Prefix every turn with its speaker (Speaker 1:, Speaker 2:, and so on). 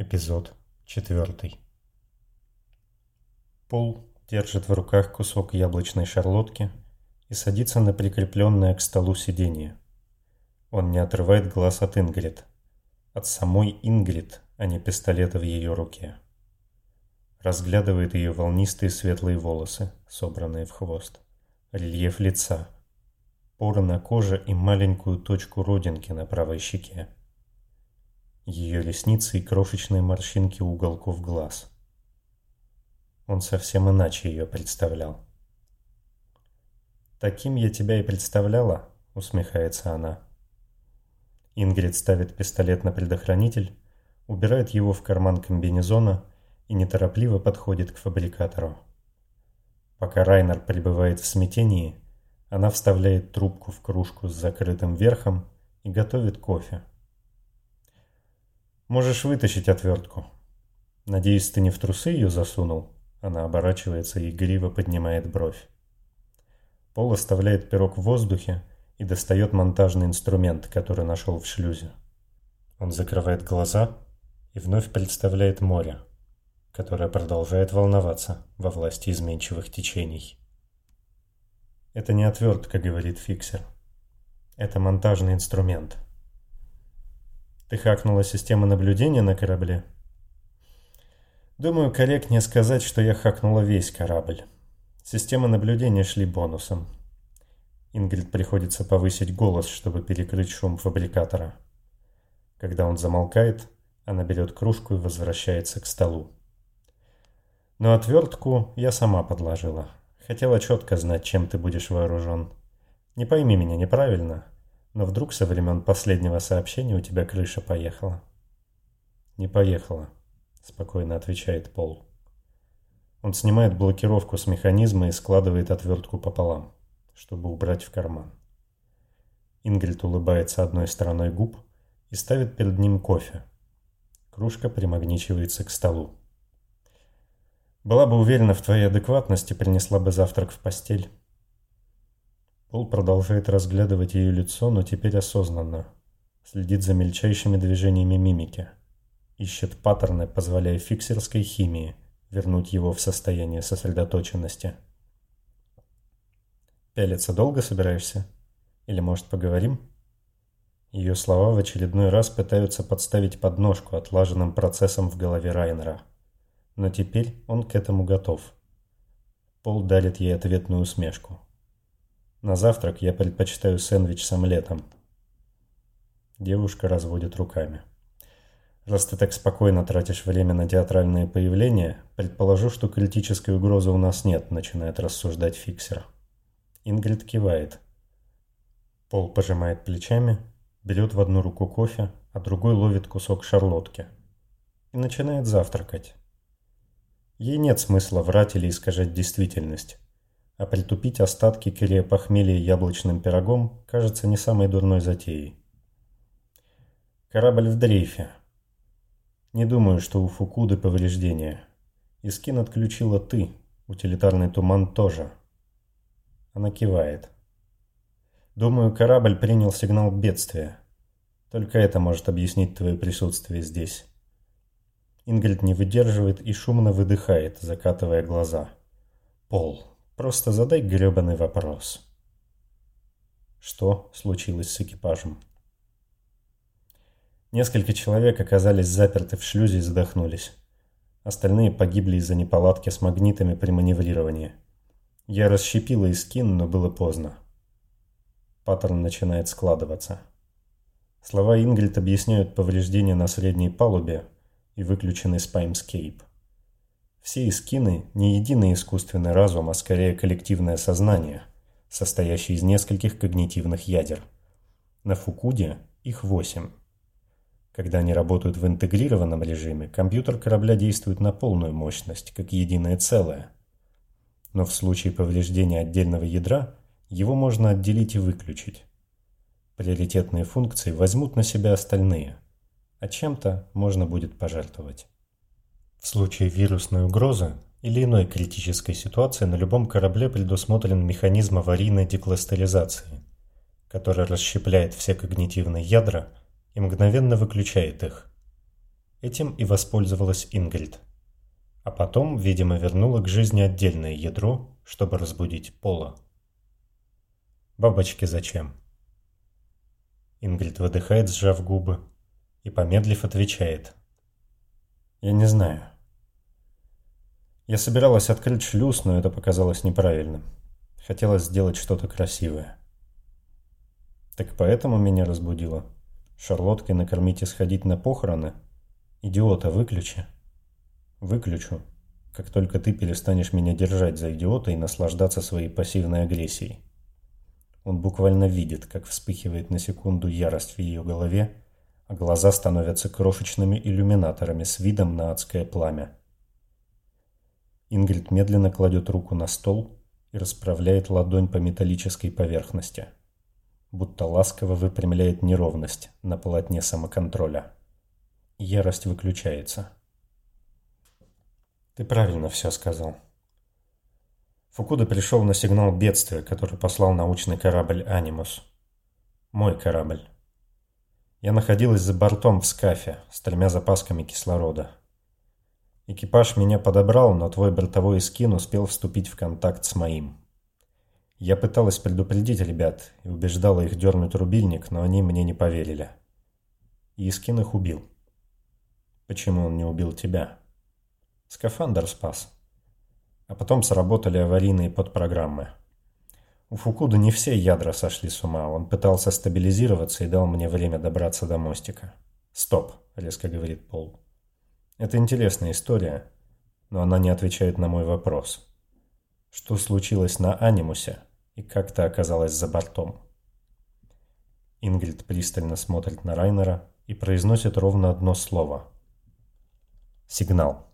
Speaker 1: Эпизод четвертый. Пол держит в руках кусок яблочной шарлотки и садится на прикрепленное к столу сиденье. Он не отрывает глаз от Ингрид. От самой Ингрид, а не пистолета в ее руке. Разглядывает ее волнистые светлые волосы, собранные в хвост. Рельеф лица. Поры на коже и маленькую точку родинки на правой щеке ее ресницы и крошечные морщинки уголков глаз. Он совсем иначе ее представлял. «Таким я тебя и представляла», — усмехается она. Ингрид ставит пистолет на предохранитель, убирает его в карман комбинезона и неторопливо подходит к фабрикатору. Пока Райнер пребывает в смятении, она вставляет трубку в кружку с закрытым верхом и готовит кофе. Можешь вытащить отвертку. Надеюсь, ты не в трусы ее засунул? Она оборачивается и игриво поднимает бровь. Пол оставляет пирог в воздухе и достает монтажный инструмент, который нашел в шлюзе. Он закрывает глаза и вновь представляет море, которое продолжает волноваться во власти изменчивых течений. «Это не отвертка», — говорит фиксер. «Это монтажный инструмент». Ты хакнула систему наблюдения на корабле? Думаю, корректнее сказать, что я хакнула весь корабль. Системы наблюдения шли бонусом. Ингрид приходится повысить голос, чтобы перекрыть шум фабрикатора. Когда он замолкает, она берет кружку и возвращается к столу. Но отвертку я сама подложила. Хотела четко знать, чем ты будешь вооружен. Не пойми меня неправильно. Но вдруг со времен последнего сообщения у тебя крыша поехала? Не поехала, спокойно отвечает Пол. Он снимает блокировку с механизма и складывает отвертку пополам, чтобы убрать в карман. Ингрид улыбается одной стороной губ и ставит перед ним кофе. Кружка примагничивается к столу. Была бы уверена в твоей адекватности, принесла бы завтрак в постель. Пол продолжает разглядывать ее лицо, но теперь осознанно. Следит за мельчайшими движениями мимики. Ищет паттерны, позволяя фиксерской химии вернуть его в состояние сосредоточенности. «Пялиться долго собираешься? Или, может, поговорим?» Ее слова в очередной раз пытаются подставить подножку отлаженным процессом в голове Райнера. Но теперь он к этому готов. Пол дарит ей ответную усмешку. На завтрак я предпочитаю сэндвич с омлетом. Девушка разводит руками. Раз ты так спокойно тратишь время на театральные появления, предположу, что критической угрозы у нас нет, начинает рассуждать фиксер. Ингрид кивает. Пол пожимает плечами, берет в одну руку кофе, а другой ловит кусок шарлотки. И начинает завтракать. Ей нет смысла врать или искажать действительность а притупить остатки килия похмелья яблочным пирогом кажется не самой дурной затеей. Корабль в дрейфе. Не думаю, что у Фукуды повреждения. Искин отключила ты, утилитарный туман тоже. Она кивает. Думаю, корабль принял сигнал бедствия. Только это может объяснить твое присутствие здесь. Ингрид не выдерживает и шумно выдыхает, закатывая глаза. Пол. Просто задай гребаный вопрос. Что случилось с экипажем? Несколько человек оказались заперты в шлюзе и задохнулись. Остальные погибли из-за неполадки с магнитами при маневрировании. Я расщепила и скин, но было поздно. Паттерн начинает складываться. Слова Ингрид объясняют повреждения на средней палубе и выключенный спаймскейп. Все искины – не единый искусственный разум, а скорее коллективное сознание, состоящее из нескольких когнитивных ядер. На Фукуде их восемь. Когда они работают в интегрированном режиме, компьютер корабля действует на полную мощность, как единое целое. Но в случае повреждения отдельного ядра, его можно отделить и выключить. Приоритетные функции возьмут на себя остальные, а чем-то можно будет пожертвовать. В случае вирусной угрозы или иной критической ситуации на любом корабле предусмотрен механизм аварийной декластеризации, который расщепляет все когнитивные ядра и мгновенно выключает их. Этим и воспользовалась Ингрид. А потом, видимо, вернула к жизни отдельное ядро, чтобы разбудить Пола. «Бабочки зачем?» Ингрид выдыхает, сжав губы, и, помедлив, отвечает. «Я не знаю. Я собиралась открыть шлюз, но это показалось неправильным. Хотелось сделать что-то красивое. Так поэтому меня разбудило. Шарлотке накормить и сходить на похороны? Идиота, выключи. Выключу, как только ты перестанешь меня держать за идиота и наслаждаться своей пассивной агрессией. Он буквально видит, как вспыхивает на секунду ярость в ее голове, а глаза становятся крошечными иллюминаторами с видом на адское пламя. Ингрид медленно кладет руку на стол и расправляет ладонь по металлической поверхности, будто ласково выпрямляет неровность на полотне самоконтроля. Ярость выключается. Ты правильно все сказал. Фукуда пришел на сигнал бедствия, который послал научный корабль «Анимус». Мой корабль. Я находилась за бортом в скафе с тремя запасками кислорода. Экипаж меня подобрал, но твой бортовой скин успел вступить в контакт с моим. Я пыталась предупредить ребят и убеждала их дернуть рубильник, но они мне не поверили. Искин их убил. Почему он не убил тебя? Скафандр спас. А потом сработали аварийные подпрограммы. У Фукуда не все ядра сошли с ума. Он пытался стабилизироваться и дал мне время добраться до мостика. «Стоп», — резко говорит Пол. «Это интересная история, но она не отвечает на мой вопрос. Что случилось на Анимусе и как ты оказалась за бортом?» Ингрид пристально смотрит на Райнера и произносит ровно одно слово. «Сигнал».